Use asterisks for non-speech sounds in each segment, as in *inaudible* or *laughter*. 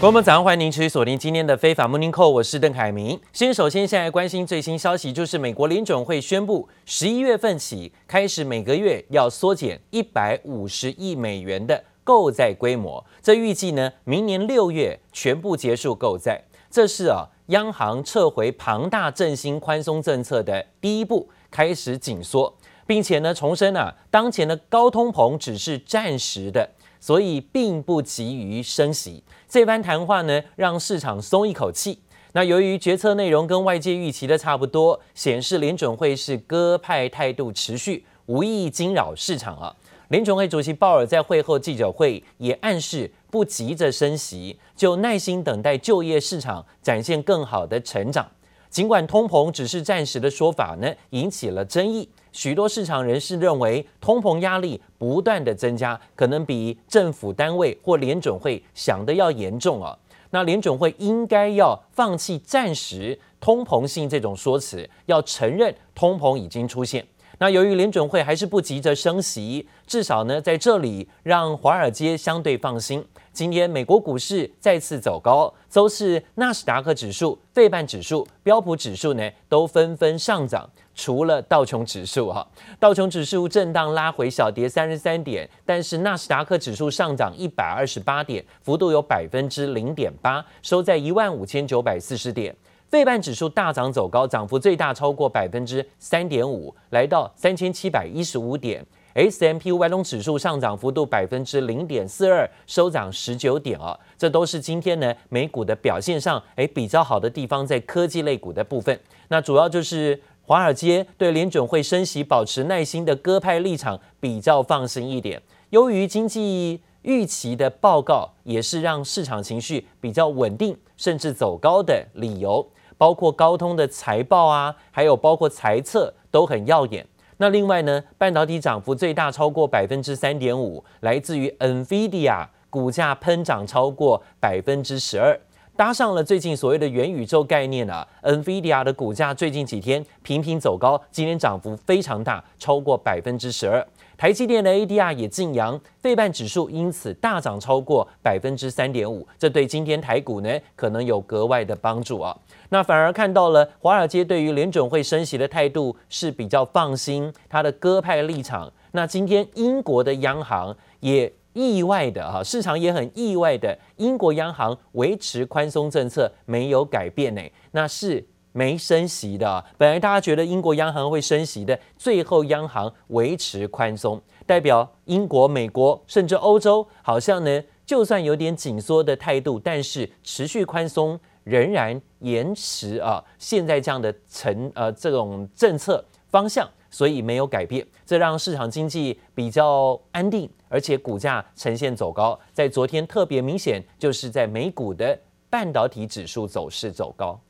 各位们早上欢迎您持续锁定今天的非法穆尼科我是邓凯明。先首先现在关心最新消息，就是美国联准会宣布，十一月份起开始每个月要缩减一百五十亿美元的购债规模，这预计呢明年六月全部结束购债。这是啊央行撤回庞大振兴宽松政策的第一步，开始紧缩，并且呢重申啊当前的高通膨只是暂时的。所以并不急于升息，这番谈话呢，让市场松一口气。那由于决策内容跟外界预期的差不多，显示联准会是鸽派态度持续，无意惊扰市场啊。联准会主席鲍尔在会后记者会也暗示不急着升息，就耐心等待就业市场展现更好的成长。尽管通膨只是暂时的说法呢，引起了争议。许多市场人士认为，通膨压力不断的增加，可能比政府单位或联准会想的要严重啊。那联准会应该要放弃暂时通膨性这种说辞，要承认通膨已经出现。那由于联准会还是不急着升息，至少呢在这里让华尔街相对放心。今天美国股市再次走高，周四纳斯达克指数、费半指数、标普指数呢都纷纷上涨。除了道琼指数哈，道琼指数震荡拉回小跌三十三点，但是纳斯达克指数上涨一百二十八点，幅度有百分之零点八，收在一万五千九百四十点。费半指数大涨走高，涨幅最大超过百分之三点五，来到三千七百一十五点。S&P 500指数上涨幅度百分之零点四二，收涨十九点哦，这都是今天呢美股的表现上诶比较好的地方，在科技类股的部分，那主要就是。华尔街对联准会升息保持耐心的鸽派立场比较放心一点，由于经济预期的报告也是让市场情绪比较稳定甚至走高的理由，包括高通的财报啊，还有包括财测都很耀眼。那另外呢，半导体涨幅最大超过百分之三点五，来自于 NVIDIA 股价喷涨超过百分之十二。搭上了最近所谓的元宇宙概念啊，NVIDIA 的股价最近几天频频走高，今天涨幅非常大，超过百分之十二。台积电的 ADR 也劲扬，费半指数因此大涨超过百分之三点五，这对今天台股呢可能有格外的帮助啊。那反而看到了华尔街对于联准会升息的态度是比较放心，它的鸽派立场。那今天英国的央行也。意外的哈，市场也很意外的，英国央行维持宽松政策没有改变呢，那是没升息的。本来大家觉得英国央行会升息的，最后央行维持宽松，代表英国、美国甚至欧洲好像呢，就算有点紧缩的态度，但是持续宽松仍然延迟啊。现在这样的成呃这种政策方向。所以没有改变，这让市场经济比较安定，而且股价呈现走高。在昨天特别明显，就是在美股的半导体指数走势走高。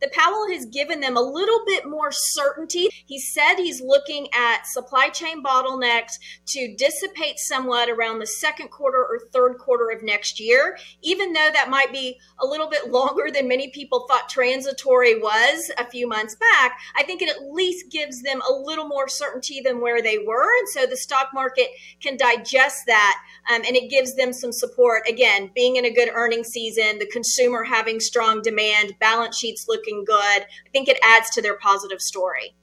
The Powell has given them a little bit more certainty. He said he's looking at supply chain bottlenecks to dissipate somewhat around the second quarter or third quarter of next year, even though that might be a little bit *laughs* longer than many people thought transitory was a few months back. I think it at least gives them a little more certainty than where they were. And so the stock market can digest that um, and it gives them some support. Again, being in a good earnings season, the consumer having strong demand, balance sheets looking 挺 good I think it adds to their positive story.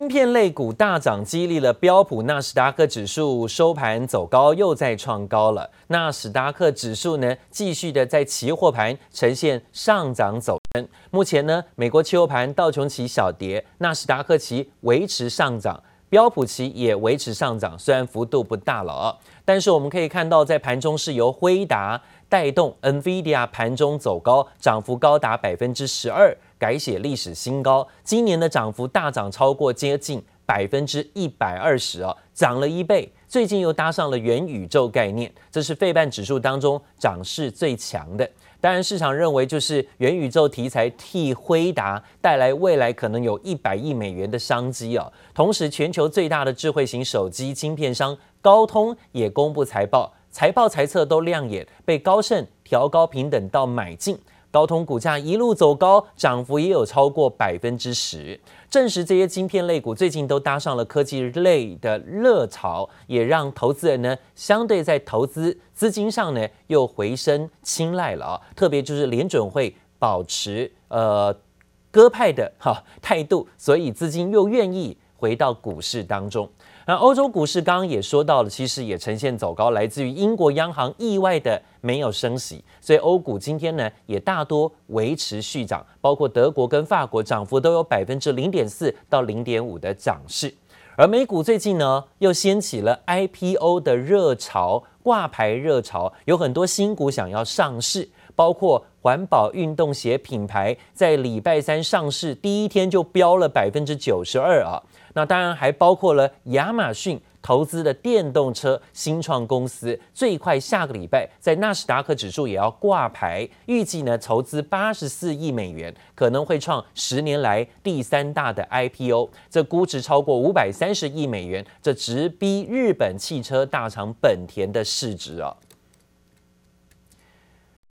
芯片类股大涨，激励了标普纳斯达克指数收盘走高，又再创高了。纳斯达克指数呢，继续的在期货盘呈现上涨走升。目前呢，美国期货盘道琼期小跌，纳斯达克期维持上涨，标普期也维持上涨，虽然幅度不大了啊，但是我们可以看到，在盘中是由辉达。带动 NVIDIA 盘中走高，涨幅高达百分之十二，改写历史新高。今年的涨幅大涨超过接近百分之一百二十哦，涨了一倍。最近又搭上了元宇宙概念，这是费半指数当中涨势最强的。当然，市场认为就是元宇宙题材替辉达带来未来可能有一百亿美元的商机哦。同时，全球最大的智慧型手机晶片商高通也公布财报。财报财测都亮眼，被高盛调高平等到买进。高通股价一路走高，涨幅也有超过百分之十，证实这些晶片类股最近都搭上了科技类的热潮，也让投资人呢相对在投资资金上呢又回升青睐了啊。特别就是联准会保持呃鸽派的哈态度，所以资金又愿意回到股市当中。那欧洲股市刚刚也说到了，其实也呈现走高，来自于英国央行意外的没有升息，所以欧股今天呢也大多维持续涨，包括德国跟法国涨幅都有百分之零点四到零点五的涨势。而美股最近呢又掀起了 IPO 的热潮，挂牌热潮，有很多新股想要上市，包括环保运动鞋品牌在礼拜三上市第一天就飙了百分之九十二啊。那当然还包括了亚马逊投资的电动车新创公司，最快下个礼拜在纳斯达克指数也要挂牌，预计呢筹资八十四亿美元，可能会创十年来第三大的 IPO，这估值超过五百三十亿美元，这直逼日本汽车大厂本田的市值啊。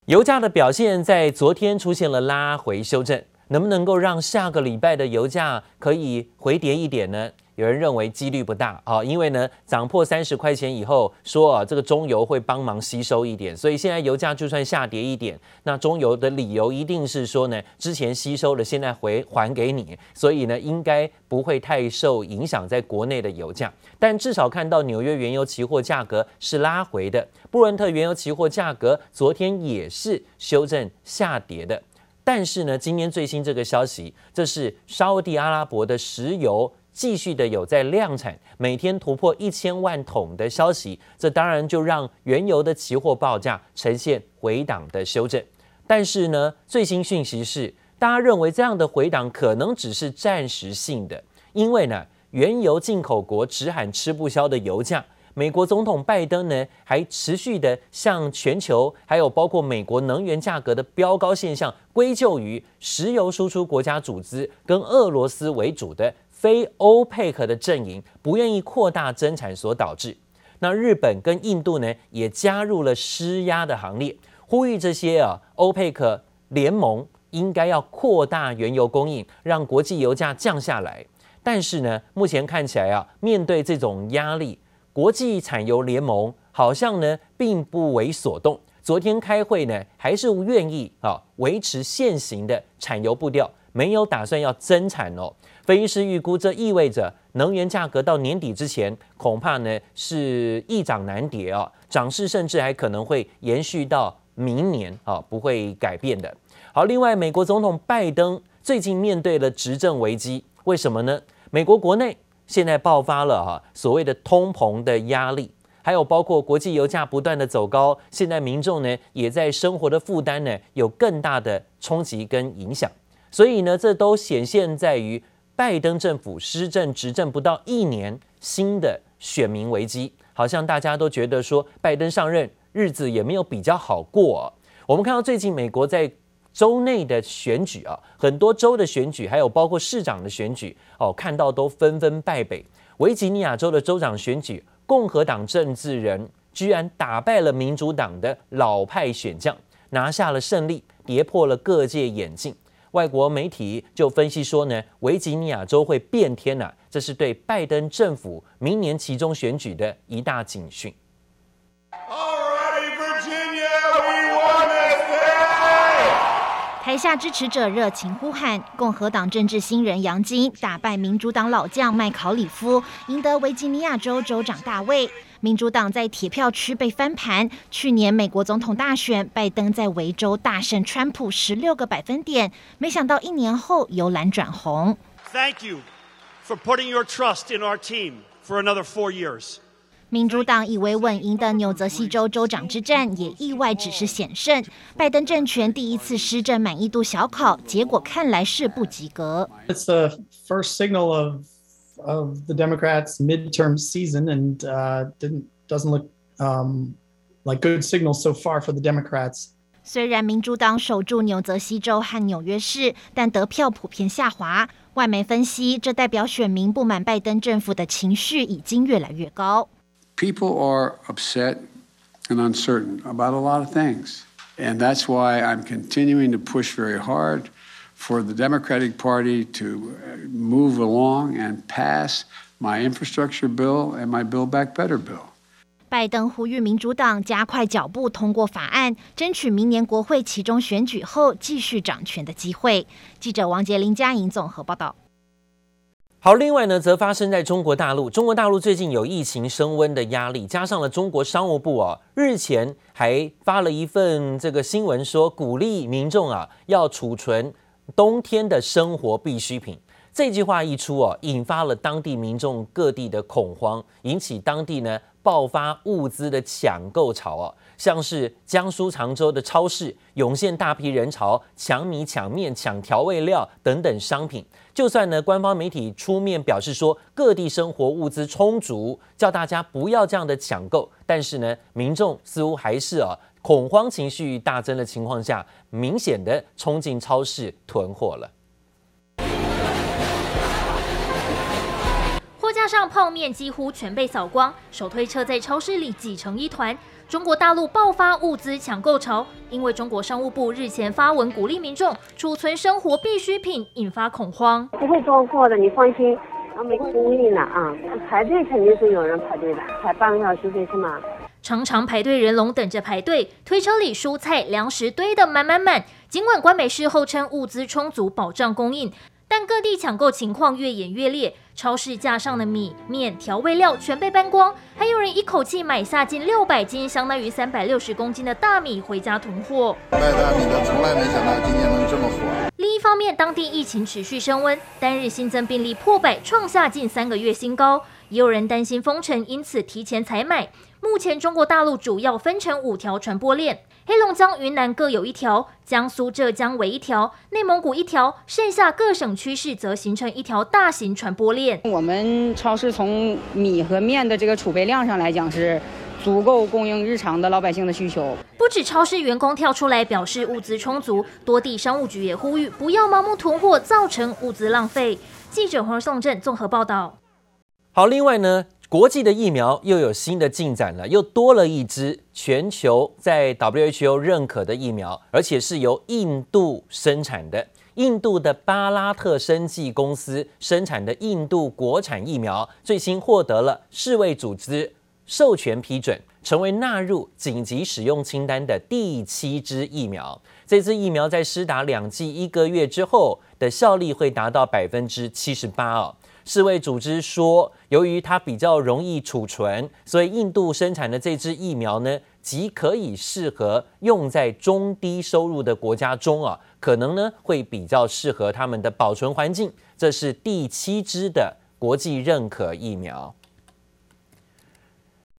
油价的表现在昨天出现了拉回修正。能不能够让下个礼拜的油价可以回跌一点呢？有人认为几率不大啊，因为呢涨破三十块钱以后，说啊这个中油会帮忙吸收一点，所以现在油价就算下跌一点，那中油的理由一定是说呢之前吸收了，现在回还给你，所以呢应该不会太受影响在国内的油价。但至少看到纽约原油期货价格是拉回的，布伦特原油期货价格昨天也是修正下跌的。但是呢，今天最新这个消息，这是沙乌地阿拉伯的石油继续的有在量产，每天突破一千万桶的消息，这当然就让原油的期货报价呈现回档的修正。但是呢，最新讯息是，大家认为这样的回档可能只是暂时性的，因为呢，原油进口国直喊吃不消的油价。美国总统拜登呢，还持续的向全球，还有包括美国能源价格的飙高现象，归咎于石油输出国家组织跟俄罗斯为主的非欧佩克的阵营不愿意扩大增产所导致。那日本跟印度呢，也加入了施压的行列，呼吁这些啊欧佩克联盟应该要扩大原油供应，让国际油价降下来。但是呢，目前看起来啊，面对这种压力。国际产油联盟好像呢并不为所动，昨天开会呢还是愿意啊维持现行的产油步调，没有打算要增产哦。分析师预估，这意味着能源价格到年底之前恐怕呢是易涨难跌啊，涨势甚至还可能会延续到明年啊，不会改变的。好，另外美国总统拜登最近面对了执政危机，为什么呢？美国国内。现在爆发了哈所谓的通膨的压力，还有包括国际油价不断的走高，现在民众呢也在生活的负担呢有更大的冲击跟影响，所以呢这都显现在于拜登政府施政执政不到一年，新的选民危机，好像大家都觉得说拜登上任日子也没有比较好过。我们看到最近美国在。州内的选举啊，很多州的选举，还有包括市长的选举哦，看到都纷纷败北。维吉尼亚州的州长选举，共和党政治人居然打败了民主党的老派选将，拿下了胜利，跌破了各界眼镜。外国媒体就分析说呢，维吉尼亚州会变天呐，这是对拜登政府明年期中选举的一大警讯。台下支持者热情呼喊，共和党政治新人杨金打败民主党老将麦考里夫，赢得维吉尼亚州州长大位。民主党在铁票区被翻盘。去年美国总统大选，拜登在维州大胜川普十六个百分点，没想到一年后由蓝转红。Thank you for putting your trust in our team for another four years. 民主党以为稳赢的纽泽西州州长之战也意外只是险胜，拜登政权第一次施政满意度小考，结果看来是不及格。It's the first signal of of the Democrats' midterm season, and uh, didn't doesn't look um like good signals so far for the Democrats. 虽然民主党守住纽泽西州和纽约市，但得票普遍下滑。外媒分析，这代表选民不满拜登政府的情绪已经越来越高。People are upset and uncertain about a lot of things. And that's why I'm continuing to push very hard for the Democratic Party to move along and pass my infrastructure bill and my Build Back Better bill. 拜登呼吁民主党加快脚步通过法案，争取明年国会期中选举后继续掌权的机会。记者王杰林佳莹综合报道。 好，另外呢，则发生在中国大陆。中国大陆最近有疫情升温的压力，加上了中国商务部啊，日前还发了一份这个新闻，说鼓励民众啊要储存冬天的生活必需品。这句话一出啊，引发了当地民众各地的恐慌，引起当地呢爆发物资的抢购潮啊。像是江苏常州的超市涌现大批人潮，抢米、抢面、抢调味料等等商品。就算呢，官方媒体出面表示说各地生活物资充足，叫大家不要这样的抢购，但是呢，民众似乎还是啊恐慌情绪大增的情况下，明显的冲进超市囤货了。架上泡面几乎全被扫光，手推车在超市里挤成一团。中国大陆爆发物资抢购潮，因为中国商务部日前发文鼓励民众储存生活必需品，引发恐慌。不会装货的，你放心。啊，没供应了啊，排队肯定是有人排队的，排半个小时最起码。常常排队人龙等着排队，推车里蔬菜粮食堆得满满满。尽管官媒事后称物资充足，保障供应。但各地抢购情况越演越烈，超市架上的米、面、调味料全被搬光，还有人一口气买下近六百斤，相当于三百六十公斤的大米回家囤货。卖大米的从来没想到今年能这么火。另一方面，当地疫情持续升温，单日新增病例破百，创下近三个月新高。也有人担心封城，因此提前采买。目前中国大陆主要分成五条传播链。黑龙江、云南各有一条，江苏、浙江为一条，内蒙古一条，剩下各省区市则形成一条大型传播链。我们超市从米和面的这个储备量上来讲，是足够供应日常的老百姓的需求。不止超市员工跳出来表示物资充足，多地商务局也呼吁不要盲目囤货，造成物资浪费。记者黄宋镇综合报道。好，另外呢？国际的疫苗又有新的进展了，又多了一支全球在 WHO 认可的疫苗，而且是由印度生产的。印度的巴拉特生技公司生产的印度国产疫苗，最新获得了世卫组织授权批准，成为纳入紧急使用清单的第七支疫苗。这支疫苗在施打两剂一个月之后的效力会达到百分之七十八哦。世卫组织说，由于它比较容易储存，所以印度生产的这支疫苗呢，即可以适合用在中低收入的国家中啊，可能呢会比较适合他们的保存环境。这是第七支的国际认可疫苗。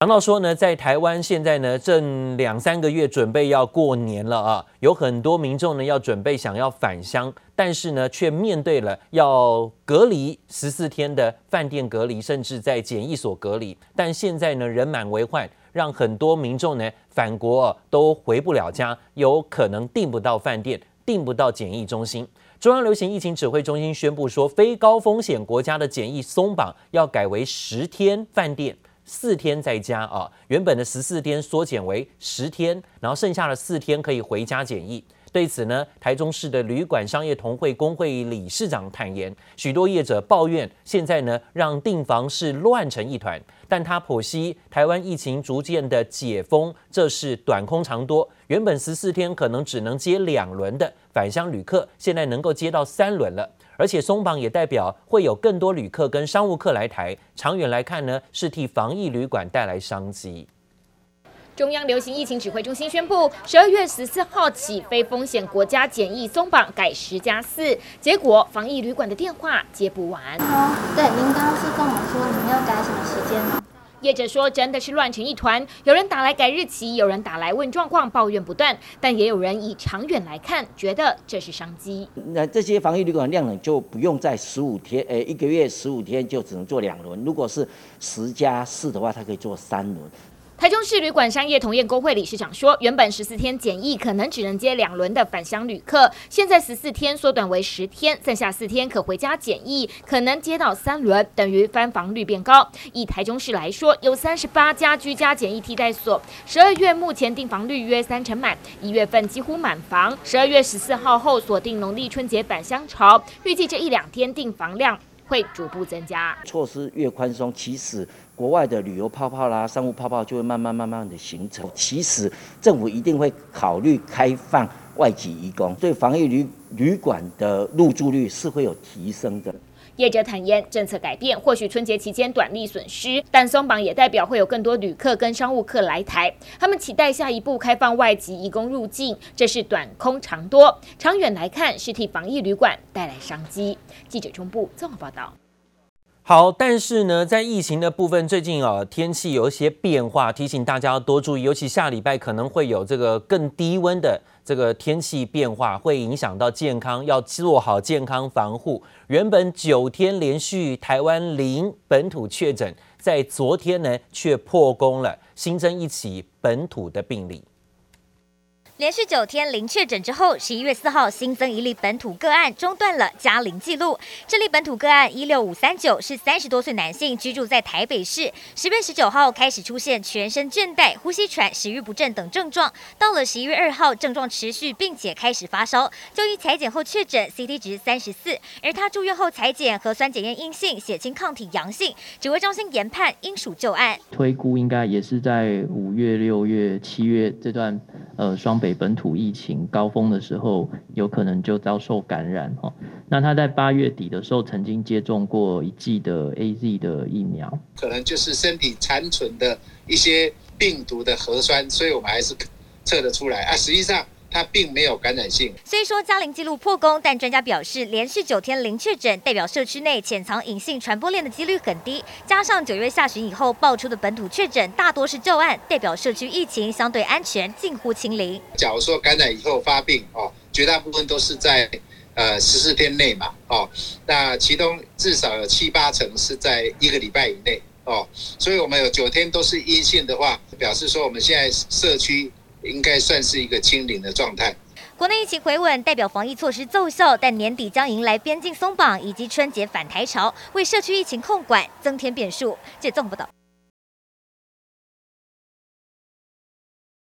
讲到说呢，在台湾现在呢，正两三个月准备要过年了啊，有很多民众呢要准备想要返乡，但是呢，却面对了要隔离十四天的饭店隔离，甚至在检疫所隔离。但现在呢，人满为患，让很多民众呢返国都回不了家，有可能订不到饭店，订不到检疫中心。中央流行疫情指挥中心宣布说，非高风险国家的检疫松绑要改为十天饭店。四天在家啊，原本的十四天缩减为十天，然后剩下的四天可以回家检疫。对此呢，台中市的旅馆商业同会工会理事长坦言，许多业者抱怨现在呢让订房是乱成一团。但他剖析台湾疫情逐渐的解封，这是短空长多。原本十四天可能只能接两轮的返乡旅客，现在能够接到三轮了。而且松绑也代表会有更多旅客跟商务客来台，长远来看呢，是替防疫旅馆带来商机。中央流行疫情指挥中心宣布，十二月十四号起，非风险国家检疫松绑改十加四，结果防疫旅馆的电话接不完。哦，对，您刚刚是跟我说，你们要改什么时间吗？业者说真的是乱成一团，有人打来改日期，有人打来问状况，抱怨不断，但也有人以长远来看，觉得这是商机。那这些防疫旅馆量呢，就不用在十五天，呃，一个月十五天就只能做两轮，如果是十加四的话，它可以做三轮。台中市旅馆商业同业工会理事长说，原本十四天检疫可能只能接两轮的返乡旅客，现在十四天缩短为十天，剩下四天可回家检疫，可能接到三轮，等于翻房率变高。以台中市来说，有三十八家居家检疫替代所，十二月目前订房率约三成满，一月份几乎满房，十二月十四号后锁定农历春节返乡潮，预计这一两天订房量会逐步增加。措施越宽松，其实。国外的旅游泡泡啦，商务泡泡就会慢慢慢慢的形成。其实政府一定会考虑开放外籍移工，对防疫旅旅馆的入住率是会有提升的。业者坦言，政策改变或许春节期间短利损失，但松绑也代表会有更多旅客跟商务客来台。他们期待下一步开放外籍移工入境，这是短空长多，长远来看是替防疫旅馆带来商机。记者中部综合报道。好，但是呢，在疫情的部分，最近啊，天气有一些变化，提醒大家要多注意，尤其下礼拜可能会有这个更低温的这个天气变化，会影响到健康，要做好健康防护。原本九天连续台湾零本土确诊，在昨天呢却破功了，新增一起本土的病例。连续九天零确诊之后，十一月四号新增一例本土个案，中断了加零记录。这例本土个案一六五三九是三十多岁男性，居住在台北市。十月十九号开始出现全身倦怠、呼吸喘、食欲不振等症状，到了十一月二号症状持续，并且开始发烧。就医裁检后确诊，CT 值三十四，而他住院后裁检核酸检验阴性，血清抗体阳性。指挥中心研判应属旧案，推估应该也是在五月、六月、七月这段呃双。北本土疫情高峰的时候，有可能就遭受感染哈。那他在八月底的时候曾经接种过一剂的 AZ 的疫苗，可能就是身体残存的一些病毒的核酸，所以我们还是测得出来啊。实际上。它并没有感染性。虽说嘉陵记录破功，但专家表示，连续九天零确诊，代表社区内潜藏隐性传播链的几率很低。加上九月下旬以后爆出的本土确诊大多是旧案，代表社区疫情相对安全，近乎清零。假如说感染以后发病哦，绝大部分都是在呃十四天内嘛哦，那其中至少有七八成是在一个礼拜以内哦，所以我们有九天都是阴性的话，表示说我们现在社区。应该算是一个清零的状态。国内疫情回稳，代表防疫措施奏效，但年底将迎来边境松绑以及春节返台潮，为社区疫情控管增添变数。这综合报道。